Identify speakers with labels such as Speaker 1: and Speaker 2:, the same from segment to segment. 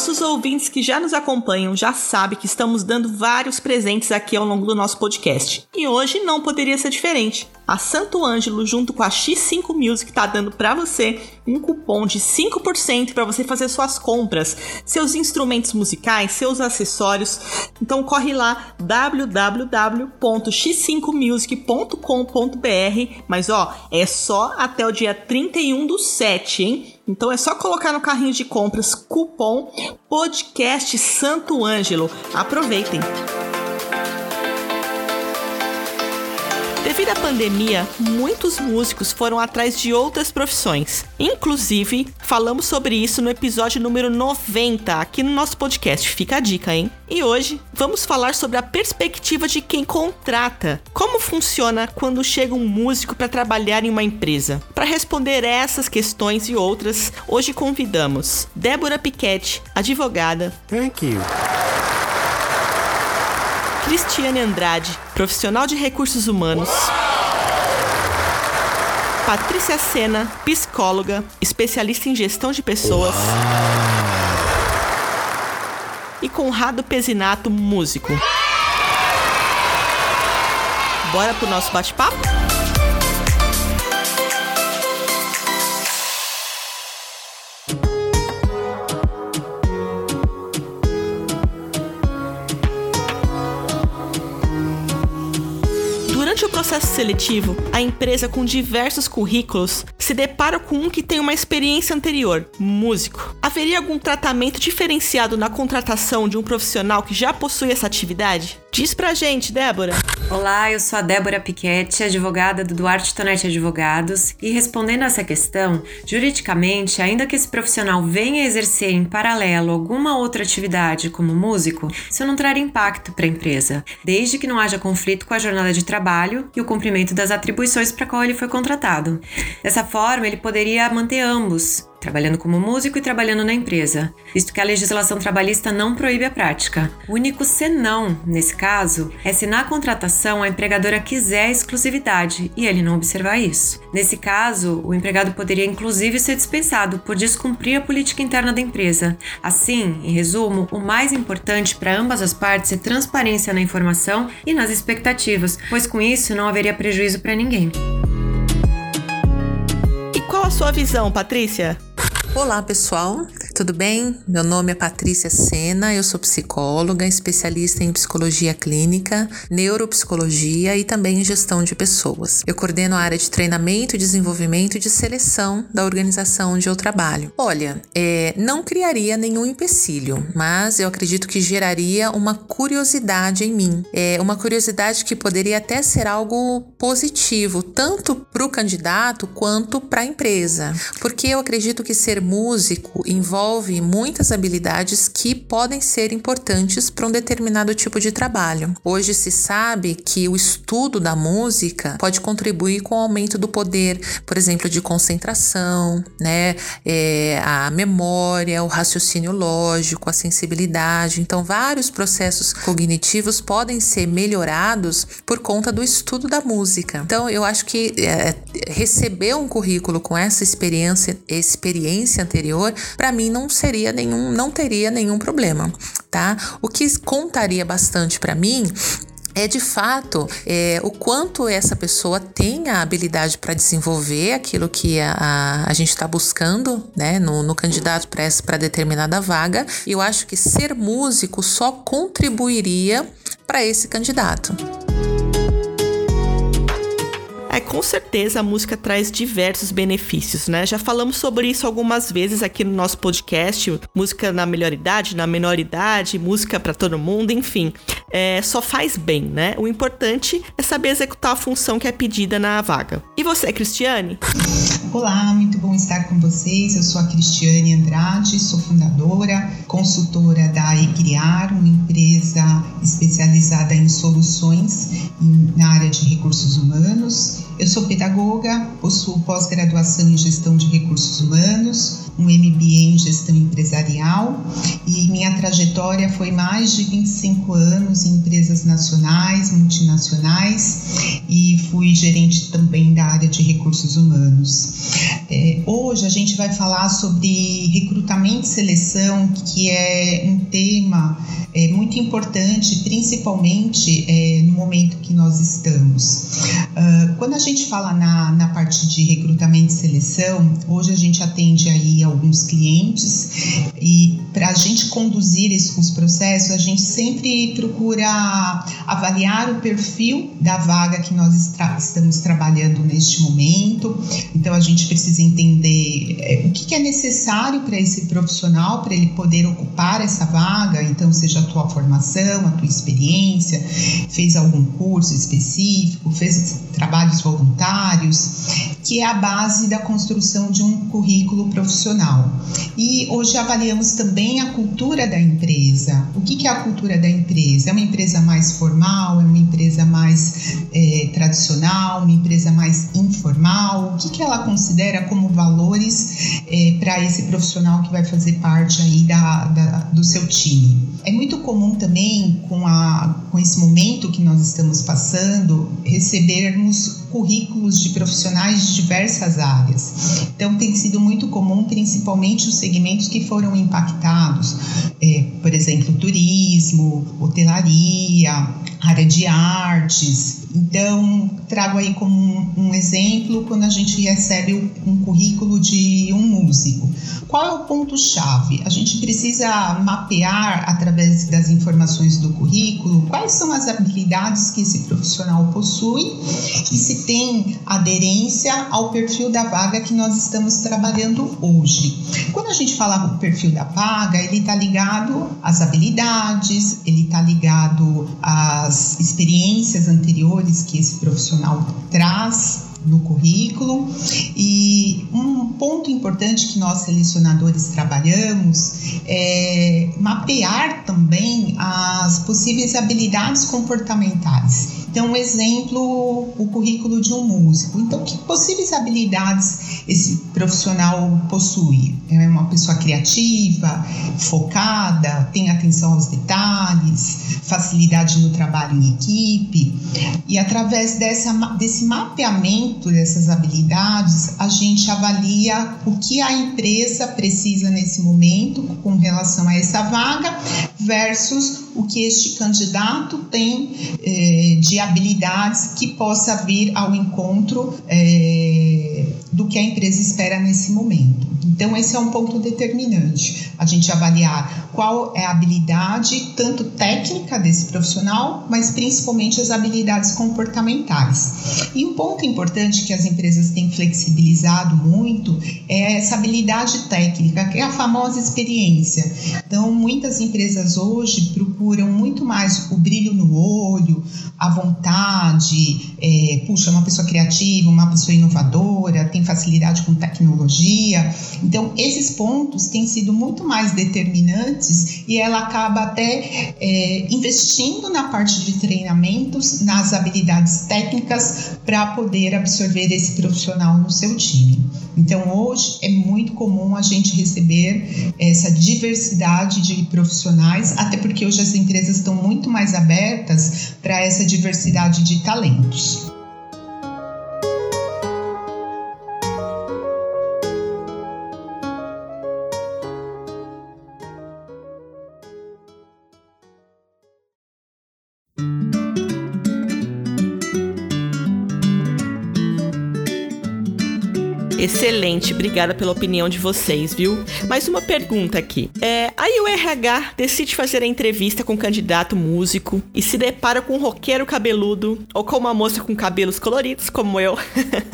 Speaker 1: Nossos ouvintes que já nos acompanham já sabem que estamos dando vários presentes aqui ao longo do nosso podcast. E hoje não poderia ser diferente. A Santo Ângelo, junto com a X5 Music, está dando para você um cupom de 5% para você fazer suas compras, seus instrumentos musicais, seus acessórios. Então corre lá www.x5music.com.br, mas ó, é só até o dia 31 do 7, hein? Então é só colocar no carrinho de compras cupom podcast Santo Ângelo. Aproveitem! Devido à pandemia, muitos músicos foram atrás de outras profissões. Inclusive, falamos sobre isso no episódio número 90 aqui no nosso podcast. Fica a dica, hein? E hoje vamos falar sobre a perspectiva de quem contrata. Como funciona quando chega um músico para trabalhar em uma empresa? Para responder essas questões e outras, hoje convidamos Débora Piquete, advogada.
Speaker 2: Thank you.
Speaker 1: Cristiane Andrade, profissional de recursos humanos. Patrícia Sena, psicóloga, especialista em gestão de pessoas. E Conrado Pezinato, músico. Bora pro nosso bate-papo? Processo seletivo, a empresa com diversos currículos se depara com um que tem uma experiência anterior, músico. Haveria algum tratamento diferenciado na contratação de um profissional que já possui essa atividade? Diz pra gente, Débora.
Speaker 3: Olá, eu sou a Débora Piquete, advogada do Duarte Tonete Advogados, e respondendo a essa questão, juridicamente, ainda que esse profissional venha exercer em paralelo alguma outra atividade como músico, isso não trará impacto para a empresa, desde que não haja conflito com a jornada de trabalho e o cumprimento das atribuições para qual ele foi contratado. Dessa forma, ele poderia manter ambos, trabalhando como músico e trabalhando na empresa, visto que a legislação trabalhista não proíbe a prática. O único senão, nesse caso, é se na contratação a empregadora quiser exclusividade e ele não observar isso. Nesse caso, o empregado poderia inclusive ser dispensado por descumprir a política interna da empresa. Assim, em resumo, o mais importante para ambas as partes é transparência na informação e nas expectativas, pois com isso não haveria prejuízo para ninguém.
Speaker 1: E qual a sua visão, Patrícia?
Speaker 4: Olá, pessoal tudo bem? Meu nome é Patrícia Sena, eu sou psicóloga, especialista em psicologia clínica, neuropsicologia e também em gestão de pessoas. Eu coordeno a área de treinamento, desenvolvimento e de seleção da organização onde eu trabalho. Olha, é, não criaria nenhum empecilho, mas eu acredito que geraria uma curiosidade em mim. É uma curiosidade que poderia até ser algo positivo, tanto para o candidato quanto para a empresa. Porque eu acredito que ser músico envolve muitas habilidades que podem ser importantes para um determinado tipo de trabalho. Hoje se sabe que o estudo da música pode contribuir com o aumento do poder, por exemplo, de concentração, né, é, a memória, o raciocínio lógico, a sensibilidade. Então, vários processos cognitivos podem ser melhorados por conta do estudo da música. Então, eu acho que é, receber um currículo com essa experiência, experiência anterior, para mim não seria nenhum, não teria nenhum problema, tá? O que contaria bastante para mim é de fato é, o quanto essa pessoa tem a habilidade para desenvolver aquilo que a, a, a gente está buscando né, no, no candidato para determinada vaga. Eu acho que ser músico só contribuiria para esse candidato.
Speaker 1: Com certeza a música traz diversos benefícios, né? Já falamos sobre isso algumas vezes aqui no nosso podcast. Música na melhor idade, na menor idade, música para todo mundo, enfim. É, só faz bem, né? O importante é saber executar a função que é pedida na vaga. E você, Cristiane?
Speaker 5: Olá, muito bom estar com vocês. Eu sou a Cristiane Andrade, sou fundadora, consultora da Ecriar, uma empresa especializada em soluções na área de recursos humanos. Eu sou pedagoga, possuo pós-graduação em gestão de recursos humanos, um MBA em gestão empresarial e minha trajetória foi mais de 25 anos em empresas nacionais, multinacionais e fui gerente também da área de recursos humanos. É, hoje a gente vai falar sobre recrutamento e seleção, que é um tema é, muito importante, principalmente é, no momento que nós estamos. Uh, quando a gente fala na, na parte de recrutamento e seleção, hoje a gente atende aí alguns clientes e para a gente conduzir os processos, a gente sempre procura avaliar o perfil da vaga que nós estamos trabalhando neste momento. Então a gente precisa entender é, o que, que é necessário para esse profissional para ele poder ocupar essa vaga. Então seja a tua formação, a tua experiência, fez algum curso específico, fez trabalhos voluntários, que é a base da construção de um currículo profissional. E hoje avaliamos também a cultura da empresa. O que, é a cultura da empresa? É uma empresa mais formal? É uma empresa mais é, tradicional? Uma empresa mais informal? O que, que ela considera como valores é, para esse profissional que vai fazer parte aí da, da, do seu time? É muito comum também, com, a, com esse momento que nós estamos passando, recebermos currículos de profissionais de diversas áreas. Então, tem sido muito comum, principalmente os segmentos que foram impactados, é, por exemplo, turismo, hotelaria, área de artes, então, trago aí como um, exemplo quando a gente recebe um currículo de um músico. Qual é o ponto-chave? A gente precisa mapear, através das informações do currículo, quais são as habilidades que esse profissional possui e se tem aderência ao perfil da vaga que nós estamos trabalhando hoje. Quando a gente fala do perfil da vaga, ele está ligado às habilidades, ele está ligado às experiências anteriores que esse profissional traz no currículo. E um ponto importante que nós selecionadores trabalhamos é mapear também as possíveis habilidades comportamentais. Então, um exemplo, o currículo de um músico. Então, que possíveis habilidades esse profissional possui? É uma pessoa criativa, focada, tem atenção aos detalhes, facilidade no trabalho em equipe. E através dessa, desse mapeamento dessas habilidades, a gente avalia o que a empresa precisa nesse momento com relação a essa vaga versus o que este candidato tem eh, de habilidades que possa vir ao encontro eh, do que a empresa espera nesse momento. Então, esse é um ponto determinante. A gente avaliar qual é a habilidade, tanto técnica desse profissional, mas principalmente as habilidades comportamentais. E um ponto importante que as empresas têm flexibilizado muito é essa habilidade técnica, que é a famosa experiência. Então, muitas empresas hoje procuram muito mais o brilho no olho, a vontade, é, puxa, uma pessoa criativa, uma pessoa inovadora, tem facilidade com tecnologia. Então, esses pontos têm sido muito mais determinantes e ela acaba até é, investindo na parte de treinamentos, nas habilidades técnicas para poder absorver esse profissional no seu time. Então, hoje é muito comum a gente receber essa diversidade de profissionais, até porque hoje as empresas estão muito mais abertas para essa diversidade de talentos.
Speaker 1: Excelente, obrigada pela opinião de vocês, viu? Mais uma pergunta aqui. É, aí o RH decide fazer a entrevista com um candidato músico e se depara com um roqueiro cabeludo ou com uma moça com cabelos coloridos, como eu,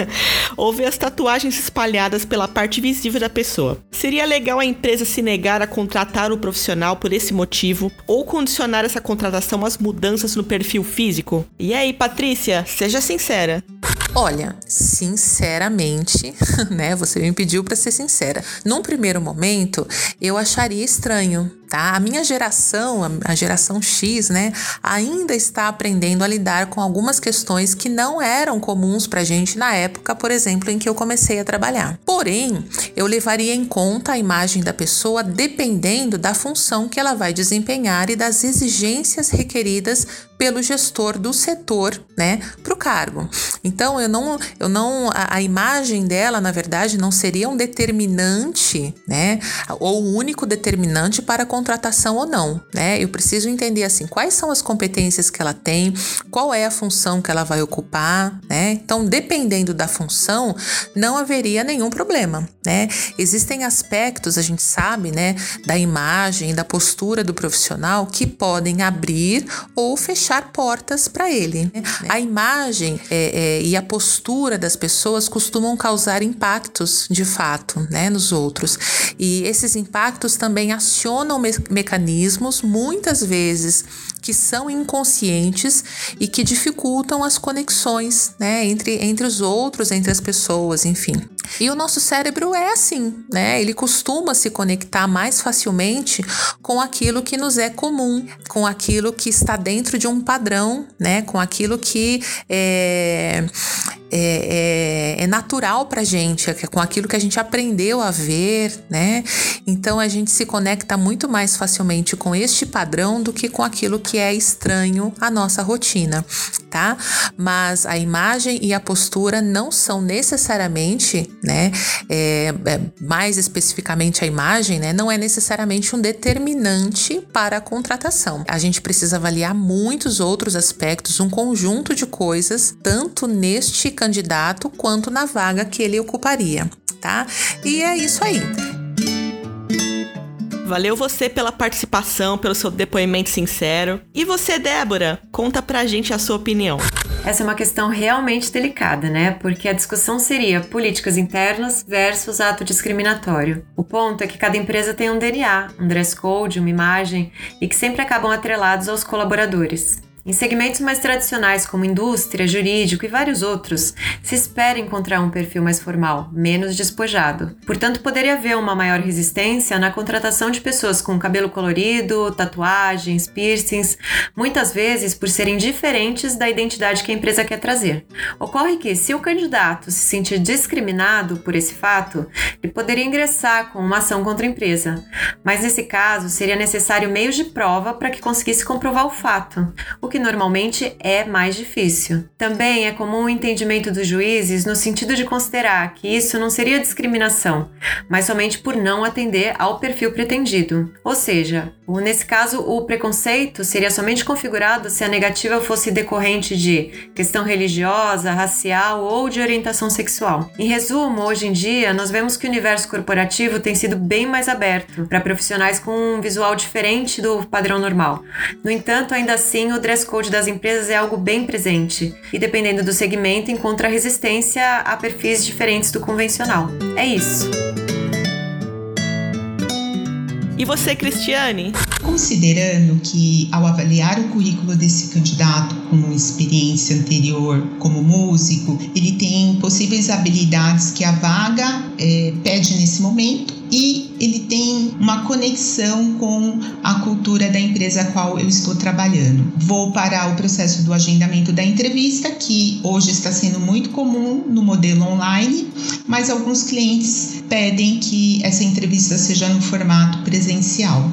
Speaker 1: ou vê as tatuagens espalhadas pela parte visível da pessoa. Seria legal a empresa se negar a contratar o profissional por esse motivo ou condicionar essa contratação às mudanças no perfil físico? E aí, Patrícia, seja sincera.
Speaker 4: Olha, sinceramente, né? Você me pediu para ser sincera. Num primeiro momento, eu acharia estranho, tá? A minha geração, a geração X, né, ainda está aprendendo a lidar com algumas questões que não eram comuns pra gente na época, por exemplo, em que eu comecei a trabalhar. Porém, eu levaria em conta a imagem da pessoa dependendo da função que ela vai desempenhar e das exigências requeridas pelo gestor do setor, né, para o cargo. Então eu não, eu não, a, a, imagem dela, na verdade, não seria um determinante, né, ou o único determinante para a contratação ou não, né? Eu preciso entender assim quais são as competências que ela tem, qual é a função que ela vai ocupar, né? Então, dependendo da função, não haveria nenhum problema, né? Existem aspectos, a gente sabe, né, da imagem, da postura do profissional que podem abrir ou fechar fechar portas para ele. Né? A imagem é, é, e a postura das pessoas costumam causar impactos de fato né, nos outros. E esses impactos também acionam me mecanismos, muitas vezes, que são inconscientes e que dificultam as conexões né, entre, entre os outros, entre as pessoas, enfim. E o nosso cérebro é assim, né? Ele costuma se conectar mais facilmente com aquilo que nos é comum, com aquilo que está dentro de um padrão, né? Com aquilo que é, é, é, é natural para gente, é com aquilo que a gente aprendeu a ver, né? Então a gente se conecta muito mais facilmente com este padrão do que com aquilo que é estranho à nossa rotina, tá? Mas a imagem e a postura não são necessariamente, né? É, é, mais especificamente a imagem, né? Não é necessariamente um determinante para a contratação. A gente precisa avaliar muitos outros aspectos, um conjunto de coisas, tanto neste candidato quanto na vaga que ele ocuparia, tá? E é isso aí.
Speaker 1: Valeu você pela participação, pelo seu depoimento sincero. E você, Débora, conta pra gente a sua opinião.
Speaker 3: Essa é uma questão realmente delicada, né? Porque a discussão seria políticas internas versus ato discriminatório. O ponto é que cada empresa tem um DNA, um dress code, uma imagem e que sempre acabam atrelados aos colaboradores. Em segmentos mais tradicionais, como indústria, jurídico e vários outros, se espera encontrar um perfil mais formal, menos despojado. Portanto, poderia haver uma maior resistência na contratação de pessoas com cabelo colorido, tatuagens, piercings, muitas vezes por serem diferentes da identidade que a empresa quer trazer. Ocorre que, se o candidato se sentir discriminado por esse fato, ele poderia ingressar com uma ação contra a empresa, mas nesse caso seria necessário meios de prova para que conseguisse comprovar o fato, o que que normalmente é mais difícil. Também é comum o entendimento dos juízes no sentido de considerar que isso não seria discriminação, mas somente por não atender ao perfil pretendido. Ou seja, nesse caso, o preconceito seria somente configurado se a negativa fosse decorrente de questão religiosa, racial ou de orientação sexual. Em resumo, hoje em dia, nós vemos que o universo corporativo tem sido bem mais aberto para profissionais com um visual diferente do padrão normal. No entanto, ainda assim, o dress code das empresas é algo bem presente e, dependendo do segmento, encontra resistência a perfis diferentes do convencional. É isso.
Speaker 1: E você, Cristiane?
Speaker 5: Considerando que, ao avaliar o currículo desse candidato com experiência anterior como músico, ele tem possíveis habilidades que a vaga é, pede nesse momento e ele tem uma conexão com a cultura da empresa a qual eu estou trabalhando. Vou para o processo do agendamento da entrevista, que hoje está sendo muito comum no modelo online, mas alguns clientes pedem que essa entrevista seja no formato presencial.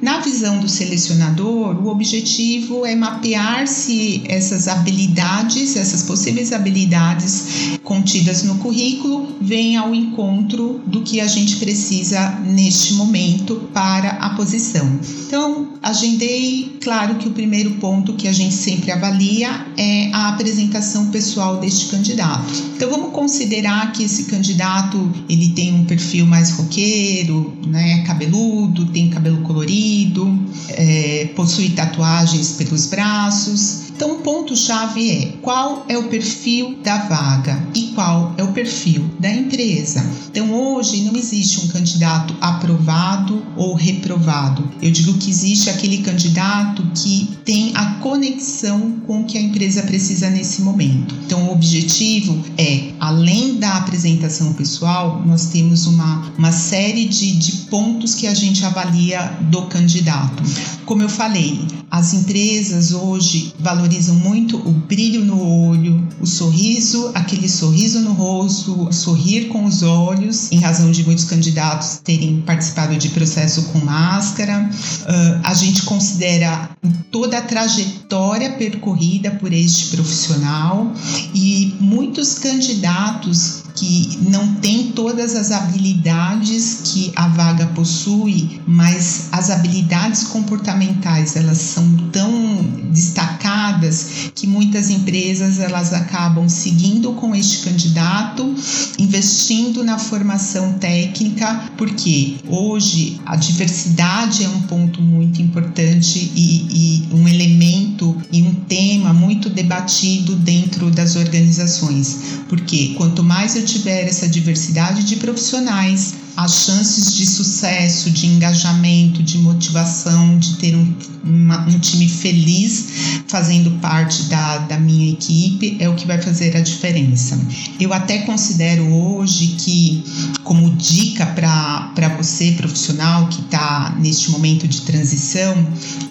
Speaker 5: Na visão do selecionador, o objetivo é mapear se essas habilidades, essas possíveis habilidades contidas no currículo, vêm ao encontro do que a gente precisa neste momento para a posição. Então, agendei, claro que o primeiro ponto que a gente sempre avalia é a apresentação pessoal deste candidato. Então, vamos considerar que esse candidato ele tem um perfil mais roqueiro, né, cabeludo, tem cabelo colorido, é, possui tatuagens pelos braços. Então, o ponto-chave é qual é o perfil da vaga e qual é o perfil da empresa. Então, hoje não existe um candidato aprovado ou reprovado. Eu digo que existe aquele candidato que tem a conexão com o que a empresa precisa nesse momento. Então, o objetivo é, além da apresentação pessoal, nós temos uma, uma série de, de pontos que a gente avalia do candidato. Como eu falei, as empresas hoje valorizam muito o brilho no olho, o sorriso, aquele sorriso no rosto, sorrir com os olhos, em razão de muitos candidatos terem participado de processo com máscara. Uh, a gente considera toda a trajetória percorrida por este profissional e muitos candidatos que não tem todas as habilidades que a vaga possui, mas as habilidades comportamentais elas são tão destacadas que muitas empresas elas acabam seguindo com este candidato, investindo na formação técnica, porque hoje a diversidade é um ponto muito importante e, e um elemento e um tema muito debatido dentro das organizações, porque quanto mais eu tiver essa diversidade de profissionais, as chances de sucesso, de engajamento, de motivação, de ter um, uma, um time feliz fazendo parte da, da minha equipe é o que vai fazer a diferença. Eu até considero hoje que, como dica para você, profissional que está neste momento de transição,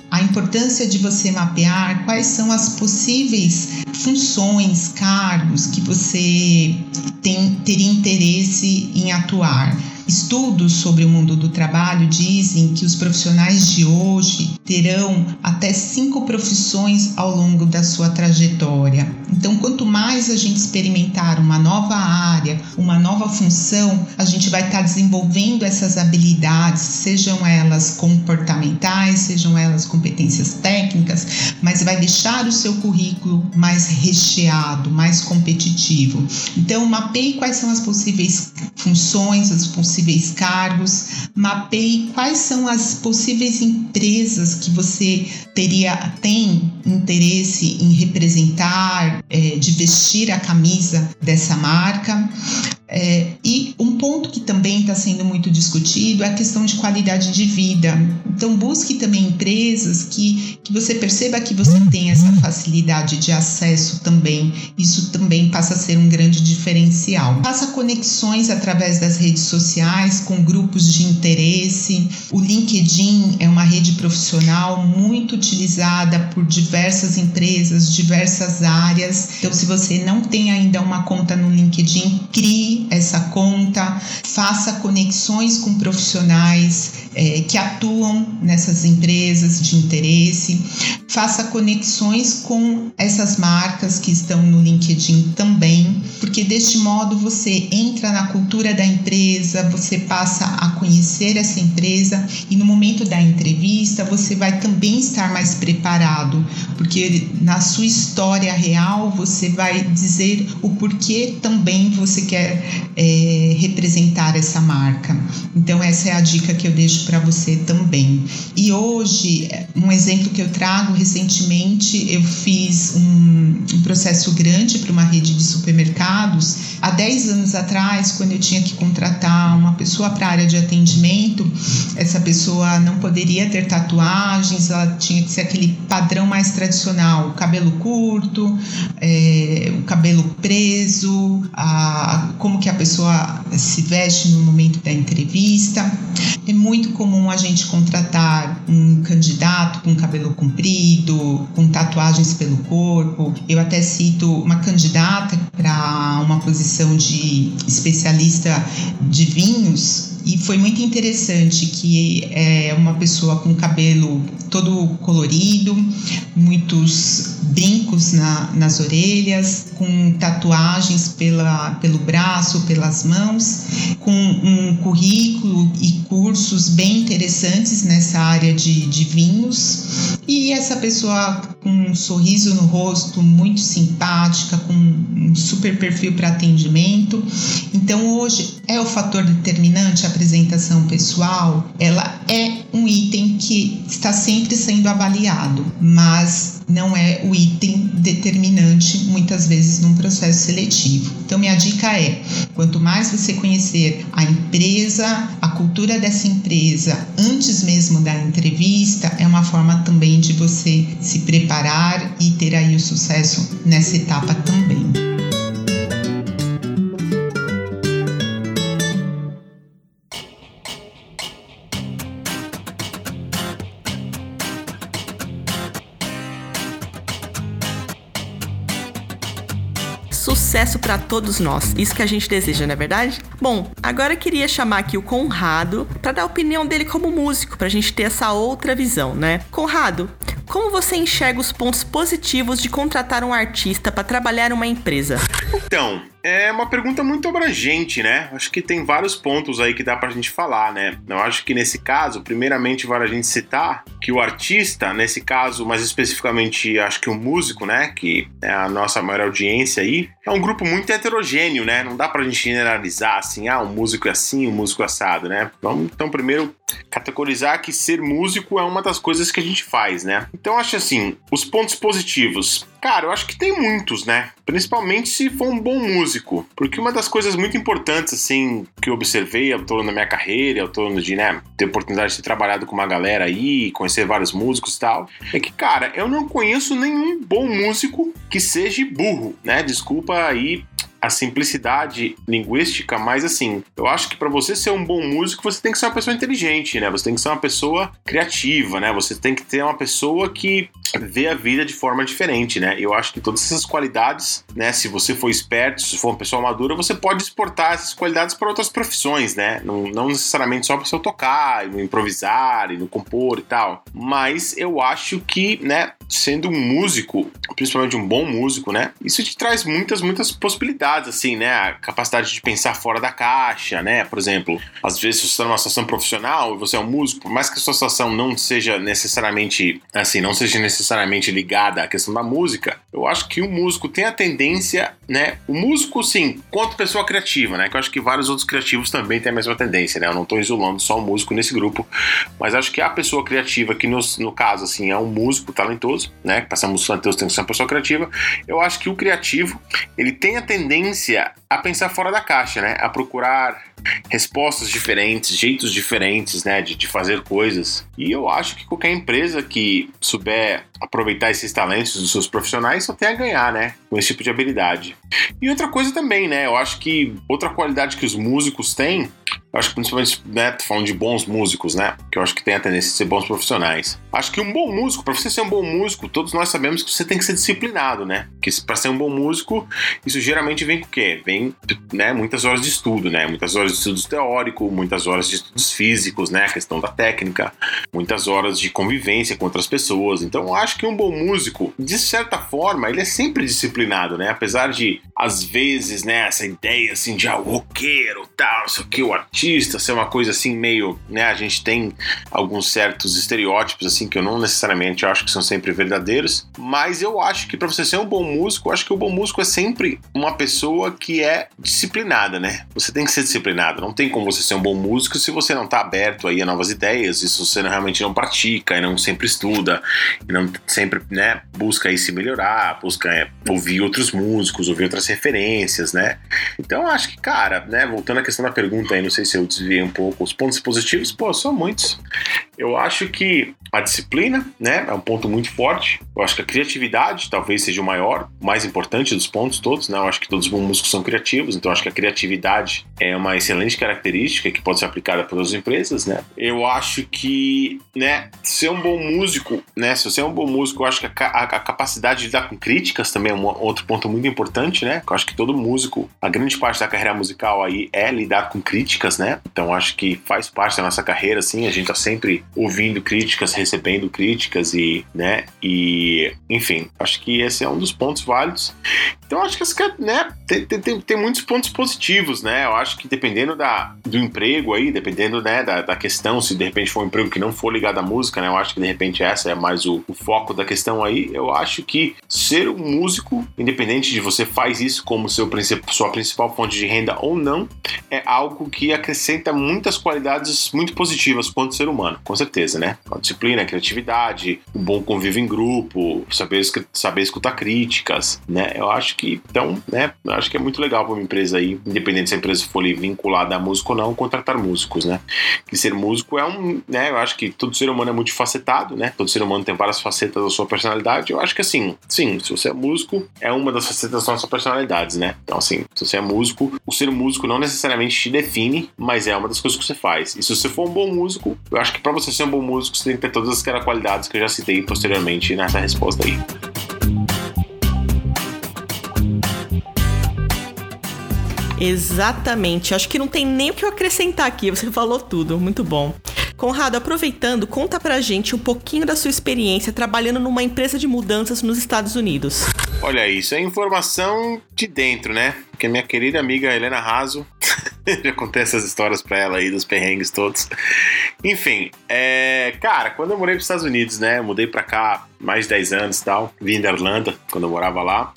Speaker 5: a importância de você mapear quais são as possíveis funções, cargos que você tem, teria interesse em atuar Estudos sobre o mundo do trabalho dizem que os profissionais de hoje terão até cinco profissões ao longo da sua trajetória. Então, quanto mais a gente experimentar uma nova área, uma nova função, a gente vai estar desenvolvendo essas habilidades, sejam elas comportamentais, sejam elas competências técnicas, mas vai deixar o seu currículo mais recheado, mais competitivo. Então, mapeie quais são as possíveis funções, as possíveis possíveis cargos, mapeie quais são as possíveis empresas que você teria tem interesse em representar, é, de vestir a camisa dessa marca. É, e um ponto que também está sendo muito discutido é a questão de qualidade de vida. Então, busque também empresas que, que você perceba que você tem essa facilidade de acesso também. Isso também passa a ser um grande diferencial. Faça conexões através das redes sociais com grupos de interesse. O LinkedIn é uma rede profissional muito utilizada por diversas empresas, diversas áreas. Então, se você não tem ainda uma conta no LinkedIn, crie essa conta, faça conexões com profissionais é, que atuam nessas empresas de interesse, faça conexões com essas marcas que estão no LinkedIn também, porque deste modo você entra na cultura da empresa, você passa a conhecer essa empresa e no momento da entrevista você vai também estar mais preparado, porque na sua história real você vai dizer o porquê também você quer é, representar essa marca. Então, essa é a dica que eu deixo para você também. E hoje, um exemplo que eu trago recentemente, eu fiz um, um processo grande para uma rede de supermercados. Há 10 anos atrás, quando eu tinha que contratar uma pessoa para a área de atendimento, essa pessoa não poderia ter tatuagens, ela tinha que ser aquele padrão mais tradicional: cabelo curto, é, o cabelo preso, a, como que a pessoa se veste no momento da entrevista. É muito comum a gente contratar um candidato com cabelo comprido, com tatuagens pelo corpo. Eu até cito uma candidata para uma posição de especialista de vinhos e foi muito interessante que é uma pessoa com cabelo todo colorido, muitos brincos na, nas orelhas, com tatuagens pela, pelo braço, pelas mãos, com um currículo e cursos bem interessantes nessa área de, de vinhos. E essa pessoa com um sorriso no rosto, muito simpática, com um super perfil para atendimento. Então, hoje, é o fator determinante a apresentação pessoal? Ela é um item que está sempre sendo avaliado, mas não é o item determinante muitas vezes num processo seletivo. Então minha dica é, quanto mais você conhecer a empresa, a cultura dessa empresa antes mesmo da entrevista, é uma forma também de você se preparar e ter aí o sucesso nessa etapa também.
Speaker 1: Sucesso para todos nós. Isso que a gente deseja, não é verdade? Bom, agora eu queria chamar aqui o Conrado para dar a opinião dele como músico, para a gente ter essa outra visão, né? Conrado, como você enxerga os pontos positivos de contratar um artista para trabalhar uma empresa?
Speaker 2: Então, é uma pergunta muito abrangente, né? Acho que tem vários pontos aí que dá pra gente falar, né? Eu acho que nesse caso, primeiramente, vale a gente citar que o artista, nesse caso, mais especificamente, acho que o músico, né? Que é a nossa maior audiência aí, é um grupo muito heterogêneo, né? Não dá pra gente generalizar assim, ah, um músico é assim, um músico é assado, né? Vamos então primeiro categorizar que ser músico é uma das coisas que a gente faz, né? Então acho assim, os pontos positivos. Cara, eu acho que tem muitos, né? Principalmente se for um bom músico. Porque uma das coisas muito importantes, assim, que eu observei ao torno da minha carreira, ao torno de, né, ter oportunidade de ter trabalhado com uma galera aí, conhecer vários músicos e tal, é que, cara, eu não conheço nenhum bom músico que seja burro, né? Desculpa aí a simplicidade linguística, mas assim, eu acho que para você ser um bom músico, você tem que ser uma pessoa inteligente, né? Você tem que ser uma pessoa criativa, né? Você tem que ter uma pessoa que vê a vida de forma diferente, né? Eu acho que todas essas qualidades, né, se você for esperto, se for uma pessoa madura, você pode exportar essas qualidades para outras profissões, né? Não, não necessariamente só para você tocar, e no improvisar, e no compor e tal. Mas eu acho que, né, sendo um músico, principalmente um bom músico, né, isso te traz muitas, muitas possibilidades assim, né? A capacidade de pensar fora da caixa, né? Por exemplo, às vezes você está numa situação profissional e você é um músico, por mais que a sua situação não seja necessariamente, assim, não seja necessariamente ligada à questão da música, eu acho que o músico tem a tendência, né? O músico, sim, quanto pessoa criativa, né? Que eu acho que vários outros criativos também têm a mesma tendência, né? Eu não estou isolando só o músico nesse grupo, mas acho que a pessoa criativa, que no, no caso, assim, é um músico talentoso, né? Que passamos talentoso tem que ser uma pessoa criativa. Eu acho que o criativo, ele tem a tendência tendência a pensar fora da caixa, né? A procurar respostas diferentes, jeitos diferentes, né, de, de fazer coisas. E eu acho que qualquer empresa que souber aproveitar esses talentos dos seus profissionais só tem a ganhar, né, com esse tipo de habilidade. E outra coisa também, né, eu acho que outra qualidade que os músicos têm eu acho que principalmente, né, falando de bons músicos, né? Que eu acho que tem a tendência de ser bons profissionais. Acho que um bom músico, para você ser um bom músico, todos nós sabemos que você tem que ser disciplinado, né? Que para ser um bom músico, isso geralmente vem com o quê? Vem, né, muitas horas de estudo, né? Muitas horas de estudos teóricos, muitas horas de estudos físicos, né? A questão da técnica, muitas horas de convivência com outras pessoas. Então, acho que um bom músico, de certa forma, ele é sempre disciplinado, né? Apesar de, às vezes, né, essa ideia assim de ah, o roqueiro, tal, não sei o artista, ser uma coisa assim meio, né? A gente tem alguns certos estereótipos assim que eu não necessariamente acho que são sempre verdadeiros, mas eu acho que para você ser um bom músico, acho que o bom músico é sempre uma pessoa que é disciplinada, né? Você tem que ser disciplinado. Não tem como você ser um bom músico se você não tá aberto aí a novas ideias, e se você realmente não pratica e não sempre estuda e não sempre, né, busca aí se melhorar, busca é, ouvir outros músicos, ouvir outras referências, né? Então acho que, cara, né, voltando à questão da pergunta aí, não sei se eu desviei um pouco. Os pontos positivos, pô, são muitos. Eu acho que a disciplina, né, é um ponto muito forte. Eu acho que a criatividade talvez seja o maior, mais importante dos pontos todos, né? Eu acho que todos os bons músicos são criativos, então acho que a criatividade é uma excelente característica que pode ser aplicada por outras empresas, né? Eu acho que, né, ser um bom músico, né, se você é um bom músico, eu acho que a, a, a capacidade de lidar com críticas também é um outro ponto muito importante, né? Eu acho que todo músico, a grande parte da carreira musical aí é lidar com críticas, né? Então acho que faz parte da nossa carreira, assim, a gente tá sempre ouvindo críticas, recebendo críticas e, né, e, enfim, acho que esse é um dos pontos válidos. Então acho que né, tem, tem, tem, muitos pontos positivos, né? Eu acho que dependendo da, do emprego aí, dependendo né, da, da questão, se de repente for um emprego que não for ligado à música, né? Eu acho que de repente essa é mais o, o foco da questão aí. Eu acho que ser um músico, independente de você faz isso como seu, sua principal fonte de renda ou não, é algo que acrescenta muitas qualidades muito positivas quanto ser humano, com certeza, né? A disciplina, a criatividade, o bom convívio em grupo, saber, saber escutar críticas, né? Eu acho que, então, né? Eu acho que é muito legal para uma empresa aí, independente se a empresa for vinculada a músico ou não, contratar músicos, né? Que ser músico é um, né? Eu acho que todo ser humano é multifacetado, né? Todo ser humano tem várias facetas da sua personalidade. Eu acho que assim, sim, se você é músico, é uma das facetas da sua personalidade, né? Então, assim, se você é músico, o ser músico não necessariamente te define, mas é uma das coisas que você faz. E se você for um bom músico, eu acho que para você ser um bom músico, você tem que ter todas aquelas qualidades que eu já citei posteriormente nessa resposta aí.
Speaker 1: Exatamente. Acho que não tem nem o que eu acrescentar aqui. Você falou tudo. Muito bom. Conrado, aproveitando, conta pra gente um pouquinho da sua experiência trabalhando numa empresa de mudanças nos Estados Unidos.
Speaker 2: Olha, isso é informação de dentro, né? Porque minha querida amiga Helena Raso, já contei essas histórias pra ela aí, dos perrengues todos. Enfim, é, cara, quando eu morei pros Estados Unidos, né? Mudei pra cá mais de 10 anos e tal. Vim da Irlanda, quando eu morava lá.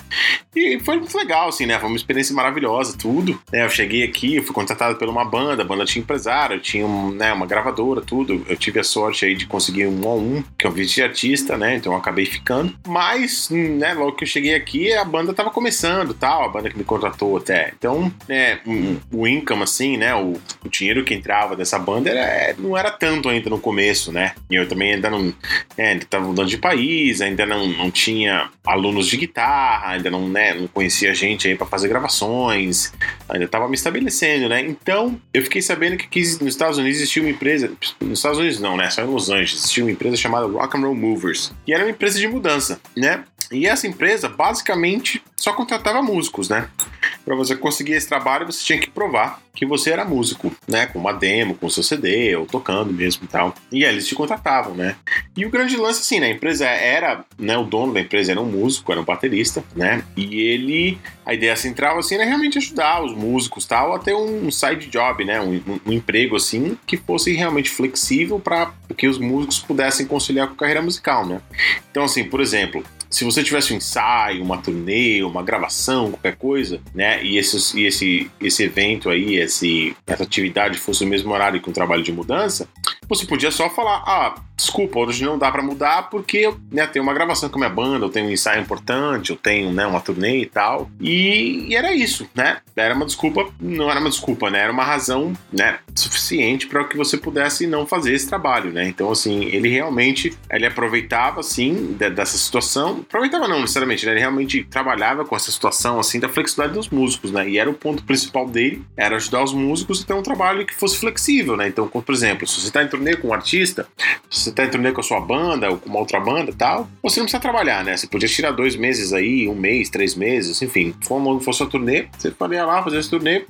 Speaker 2: E foi muito legal, assim, né? Foi uma experiência maravilhosa, tudo. Né? Eu cheguei aqui, eu fui contratado por uma banda, a banda tinha empresário, tinha um, né, uma gravadora, tudo. Eu tive a sorte aí de conseguir um a um, que é um vídeo de artista, né? Então eu acabei ficando. Mas, né, logo que eu cheguei aqui, a banda tava começando tal, a banda que me contratou até. Então, né, o income, assim, né? O, o dinheiro que entrava dessa banda era, é, não era tanto ainda no começo, né? E eu também ainda não. É, tava mudando de país, ainda não, não tinha alunos de guitarra, ainda não, né, não conhecia gente aí para fazer gravações, ainda tava me estabelecendo, né? Então, eu fiquei sabendo que aqui nos Estados Unidos existia uma empresa. Nos Estados Unidos não, né? Só em Los Angeles existia uma empresa chamada Rock and Roll Movers, que era uma empresa de mudança, né? E essa empresa basicamente só contratava músicos, né? Para você conseguir esse trabalho, você tinha que provar que você era músico, né? Com uma demo, com seu CD, ou tocando mesmo e tal. E aí eles te contratavam, né? E o grande lance, assim, né? A empresa era, né? O dono da empresa era um músico, era um baterista, né? E ele, a ideia central, assim, era realmente ajudar os músicos tal a ter um side job, né? Um, um, emprego, assim, que fosse realmente flexível para que os músicos pudessem conciliar com a carreira musical, né? Então, assim, por exemplo, se você tivesse um ensaio, uma turnê, uma gravação, qualquer coisa, né? E, esses, e esse, esse evento aí, esse, essa atividade fosse o mesmo horário que um trabalho de mudança, você podia só falar: ah, desculpa, hoje não dá para mudar porque né, tem uma gravação com a minha banda, eu tenho um ensaio importante, eu tenho né, uma turnê e tal. E, e era isso, né? Era uma desculpa, não era uma desculpa, né? Era uma razão né, suficiente para que você pudesse não fazer esse trabalho, né? Então, assim, ele realmente ele aproveitava, assim, dessa situação. Aproveitava não, necessariamente, né? Ele realmente trabalhava com essa situação, assim, da flexibilidade dos músicos, né? E era o ponto principal dele, era ajudar os músicos a ter um trabalho que fosse flexível, né? Então, por exemplo, se você está em turnê com um artista, se você tá em turnê com a sua banda ou com uma outra banda tal, você não precisa trabalhar, né? Você podia tirar dois meses aí, um mês, três meses, enfim. Como fosse a turnê, você poderia lá fazer esse turnê.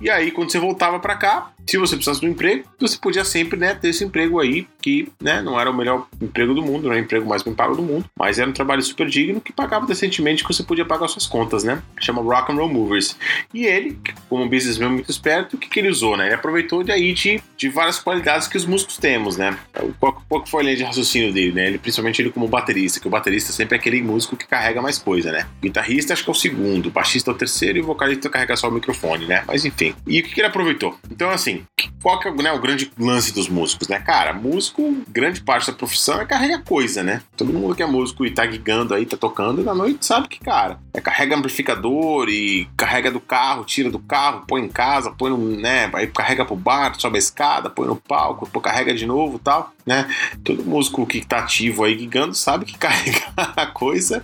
Speaker 2: E aí, quando você voltava para cá, se você precisasse de um emprego, você podia sempre né, ter esse emprego aí, que né, não era o melhor emprego do mundo, não era o emprego mais bem pago do mundo, mas era um trabalho super digno que pagava decentemente que você podia pagar suas contas, né? Chama Rock and Roll Movers. E ele, como um businessman muito esperto, o que, que ele usou, né? Ele aproveitou de aí de, de várias qualidades que os músicos temos, né? Qual, qual foi a linha de raciocínio dele, né? Ele, principalmente ele como baterista, que o baterista sempre é aquele músico que carrega mais coisa, né? O guitarrista acho que é o segundo, o baixista é o terceiro e o vocalista carrega só o microfone, né? Mas enfim. E o que, que ele aproveitou? Então, assim, qual que é né, o grande lance dos músicos, né? Cara, músico, grande parte da profissão é carregar coisa, né? Todo mundo que é músico e tá gigando aí, tá tocando, na noite sabe que, cara, é carrega amplificador e carrega do carro, tira do carro, põe em casa, põe no, né? Aí carrega pro bar, sobe a escada, põe no palco, pô, carrega de novo tal, né? Todo músico que tá ativo aí gigando sabe que carregar a coisa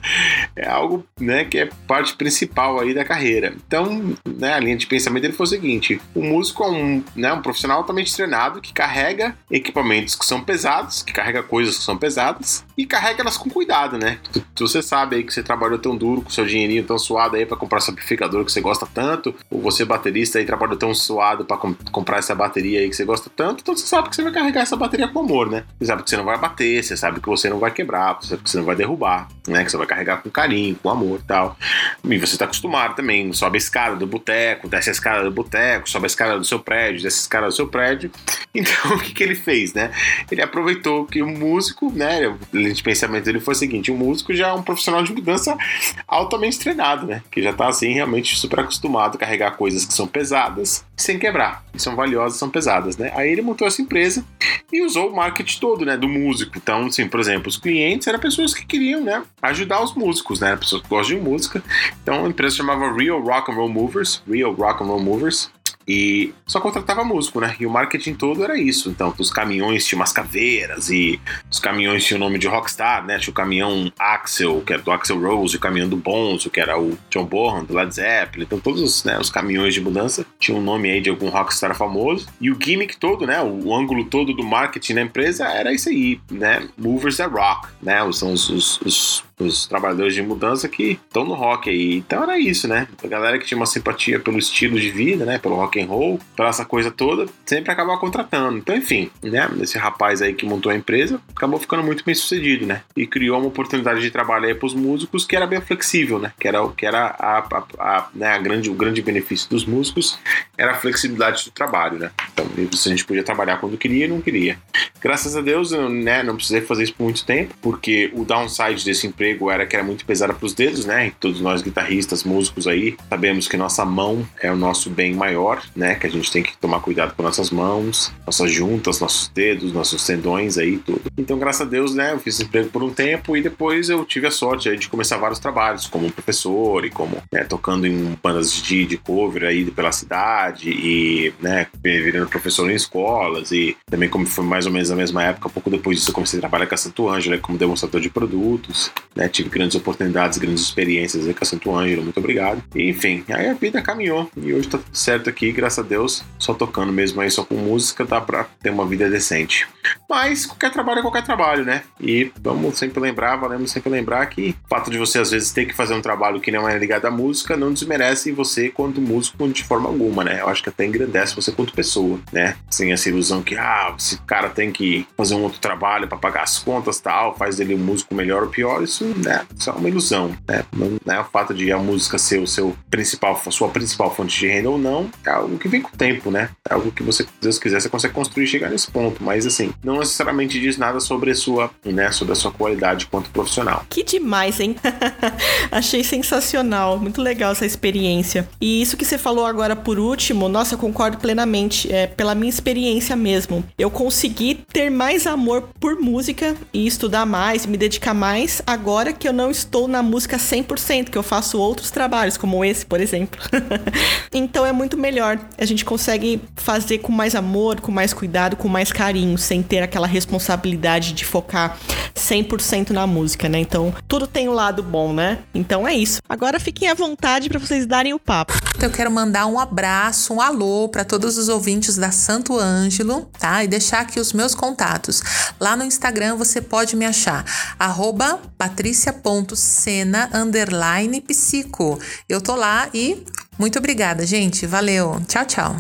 Speaker 2: é algo, né, que é parte principal aí da carreira. Então, né, a linha de pensamento dele foi o seguinte: o músico é um, né, um profissional altamente treinado que carrega equipamentos que são pesados, que carrega coisas que são pesadas e carrega elas com cuidado, né? Tu, você sabe aí que você trabalhou tão duro com seu dinheirinho tão suado aí para comprar esse amplificador que você gosta tanto, ou você baterista aí trabalhou tão suado para com comprar essa bateria aí que você gosta tanto, então você sabe que você vai carregar essa bateria com amor, né? Você sabe que você não vai bater, você sabe que você não vai quebrar, você sabe que você não vai derrubar, né? Que você vai carregar com carinho, com amor e tal. E você tá acostumado também, sobe a escada do boteco, desce a escada do boteco, sobe a escada do seu prédio, desce a escada do seu prédio. Então, o que, que ele fez, né? Ele aproveitou que o músico, né? O pensamento dele foi o seguinte: o músico já é um profissional de mudança altamente treinado, né? Que já tá assim, realmente super acostumado a carregar coisas que são pesadas sem quebrar, que são valiosas, são pesadas, né? Aí ele montou essa empresa e usou o marketing todo, né? Do músico. Então, assim, por exemplo, os clientes eram pessoas que queriam, né? Ajudar os músicos, né? Pessoas que gostam de música. Então, a empresa chamava Real Rock and Roll Movers, Real Rock and Roll Movers. E só contratava músico, né? E o marketing todo era isso. Então, os caminhões tinham umas caveiras e os caminhões tinham o nome de Rockstar, né? Tinha o caminhão Axel, que era do Axel Rose, o caminhão do Bonzo, que era o John Bonham, do Led Zeppelin. Então, todos os, né, os caminhões de mudança tinham o nome aí de algum rockstar famoso. E o gimmick todo, né? O, o ângulo todo do marketing da empresa era isso aí, né? Movers that rock, né? São os, os, os os trabalhadores de mudança que estão no rock aí. Então era isso, né? A galera que tinha uma simpatia pelo estilo de vida, né? Pelo rock and roll, pela essa coisa toda, sempre acabava contratando. Então, enfim, né? Esse rapaz aí que montou a empresa acabou ficando muito bem sucedido, né? E criou uma oportunidade de trabalho aí para os músicos que era bem flexível, né? Que era, que era a, a, a, né? a grande, o grande benefício dos músicos era a flexibilidade do trabalho, né? Então, a gente podia trabalhar quando queria e não queria. Graças a Deus, eu, né? Não precisei fazer isso por muito tempo, porque o downside desse emprego era que era muito pesada para os dedos, né? E todos nós guitarristas, músicos aí, sabemos que nossa mão é o nosso bem maior, né? Que a gente tem que tomar cuidado com nossas mãos, nossas juntas, nossos dedos, nossos tendões aí, tudo. Então, graças a Deus, né? Eu fiz emprego por um tempo e depois eu tive a sorte aí de começar vários trabalhos, como professor e como né, tocando em bandas de, de cover aí pela cidade e, né? Virando professor em escolas e também como foi mais ou menos na mesma época, pouco depois disso eu comecei a trabalhar com a Santo Ângelo como demonstrador de produtos, né? Tive grandes oportunidades, grandes experiências aí com a Santo Ângelo, muito obrigado. E, enfim, aí a vida caminhou e hoje tá tudo certo aqui, graças a Deus, só tocando mesmo aí, só com música, dá pra ter uma vida decente. Mas qualquer trabalho é qualquer trabalho, né? E vamos sempre lembrar, valemos sempre lembrar que o fato de você às vezes ter que fazer um trabalho que não é ligado à música não desmerece você quanto músico de forma alguma, né? Eu acho que até engrandece você quanto pessoa, né? Sem essa ilusão que, ah, esse cara tem que fazer um outro trabalho para pagar as contas tal, faz dele um músico melhor ou pior, isso né, isso é uma ilusão, né? Não é o fato de a música ser o seu principal, sua principal fonte de renda ou não, é algo que vem com o tempo, né? É algo que você, se Deus quiser, você consegue construir e chegar nesse ponto. Mas assim, não necessariamente diz nada sobre a sua, né, sobre a sua qualidade quanto profissional.
Speaker 1: Que demais, hein? Achei sensacional, muito legal essa experiência. E isso que você falou agora por último, nossa, eu concordo plenamente. É pela minha experiência mesmo. Eu consegui ter mais amor por música e estudar mais, me dedicar mais agora que eu não estou na música 100%, que eu faço outros trabalhos, como esse, por exemplo. então é muito melhor. A gente consegue fazer com mais amor, com mais cuidado, com mais carinho, sem ter aquela responsabilidade de focar 100% na música, né? Então, tudo tem o um lado bom, né? Então é isso. Agora fiquem à vontade para vocês darem o papo.
Speaker 4: Então, eu quero mandar um abraço, um alô para todos os ouvintes da Santo Ângelo, tá? E deixar aqui os meus contatos. Lá no Instagram você pode me achar, arroba patricia.cena underline psico. Eu tô lá e muito obrigada, gente. Valeu. Tchau, tchau.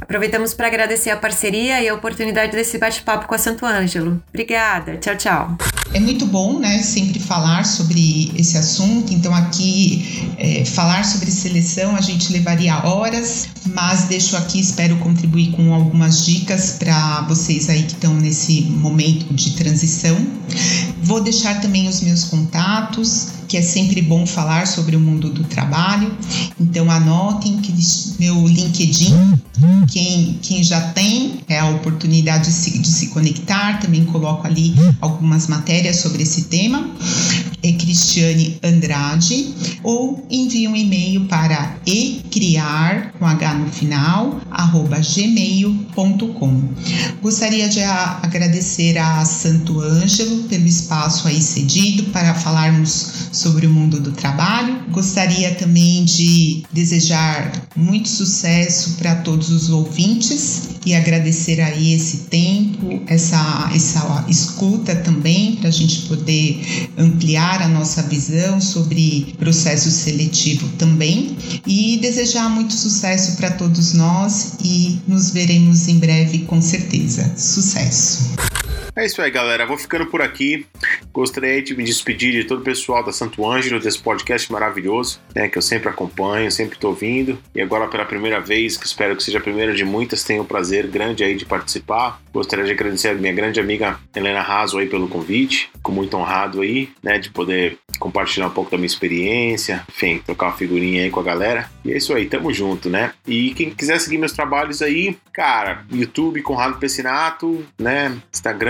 Speaker 3: Aproveitamos para agradecer a parceria e a oportunidade desse bate-papo com a Santo Ângelo. Obrigada. Tchau, tchau.
Speaker 5: É muito bom, né, sempre falar sobre esse assunto. Então, aqui, é, falar sobre seleção, a gente levaria horas, mas deixo aqui, espero contribuir com algumas dicas para vocês aí que estão nesse momento de transição. Vou deixar também os meus contatos que é sempre bom falar sobre o mundo do trabalho. Então anotem que meu LinkedIn, quem, quem já tem é a oportunidade de se, de se conectar, também coloco ali algumas matérias sobre esse tema. É Cristiane Andrade, ou envie um e-mail para ecriar com H no final, arroba gmail.com. Gostaria de agradecer a Santo Ângelo pelo espaço aí cedido para falarmos sobre o mundo do trabalho. Gostaria também de desejar muito sucesso para todos os ouvintes e agradecer aí esse tempo, essa, essa escuta também, para a gente poder ampliar a nossa visão sobre processo seletivo também e desejar muito sucesso para todos nós e nos veremos em breve com certeza. Sucesso!
Speaker 2: É isso aí, galera. Vou ficando por aqui. Gostaria de me despedir de todo o pessoal da Santo Ângelo, desse podcast maravilhoso, né? Que eu sempre acompanho, sempre estou ouvindo. E agora, pela primeira vez, que espero que seja a primeira de muitas, tenho o um prazer grande aí de participar. Gostaria de agradecer a minha grande amiga Helena Raso aí pelo convite. Fico muito honrado aí, né? De poder compartilhar um pouco da minha experiência, enfim, trocar uma figurinha aí com a galera. E é isso aí, tamo junto, né? E quem quiser seguir meus trabalhos aí, cara, YouTube Conrado Pessinato, né? Instagram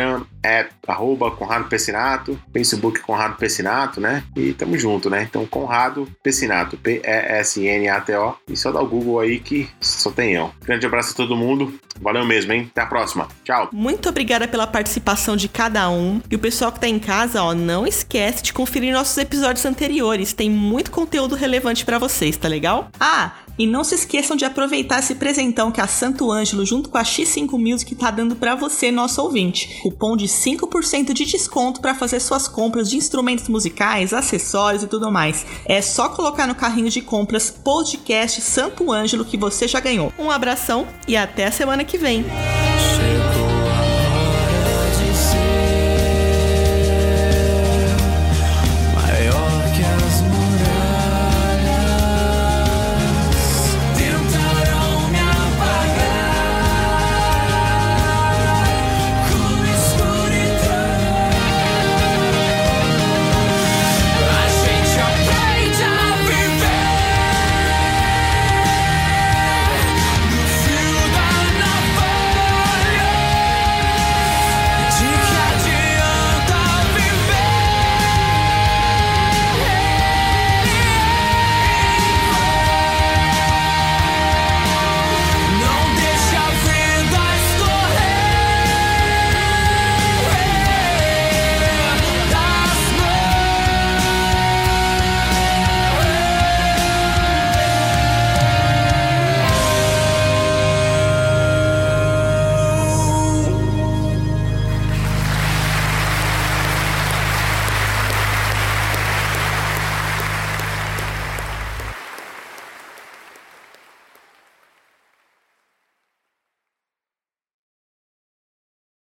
Speaker 2: é arroba Conrado Pessinato, Facebook Conrado Pessinato, né? E tamo junto, né? Então, Conrado Pessinato, P-E-S-N-A-T-O. E só dá o Google aí que só tem eu. Grande abraço a todo mundo. Valeu mesmo, hein? Até a próxima. Tchau.
Speaker 1: Muito obrigada pela participação de cada um. E o pessoal que tá em casa, ó, não esquece de conferir nossos episódios anteriores. Tem muito conteúdo relevante para vocês, tá legal? Ah, e não se esqueçam de aproveitar esse presentão que a Santo Ângelo, junto com a X5 Music, tá dando para você, nosso ouvinte. Cupom de 5% de desconto para fazer suas compras de instrumentos musicais, acessórios e tudo mais. É só colocar no carrinho de compras podcast Santo Ângelo que você já ganhou. Um abração e até a semana que vem.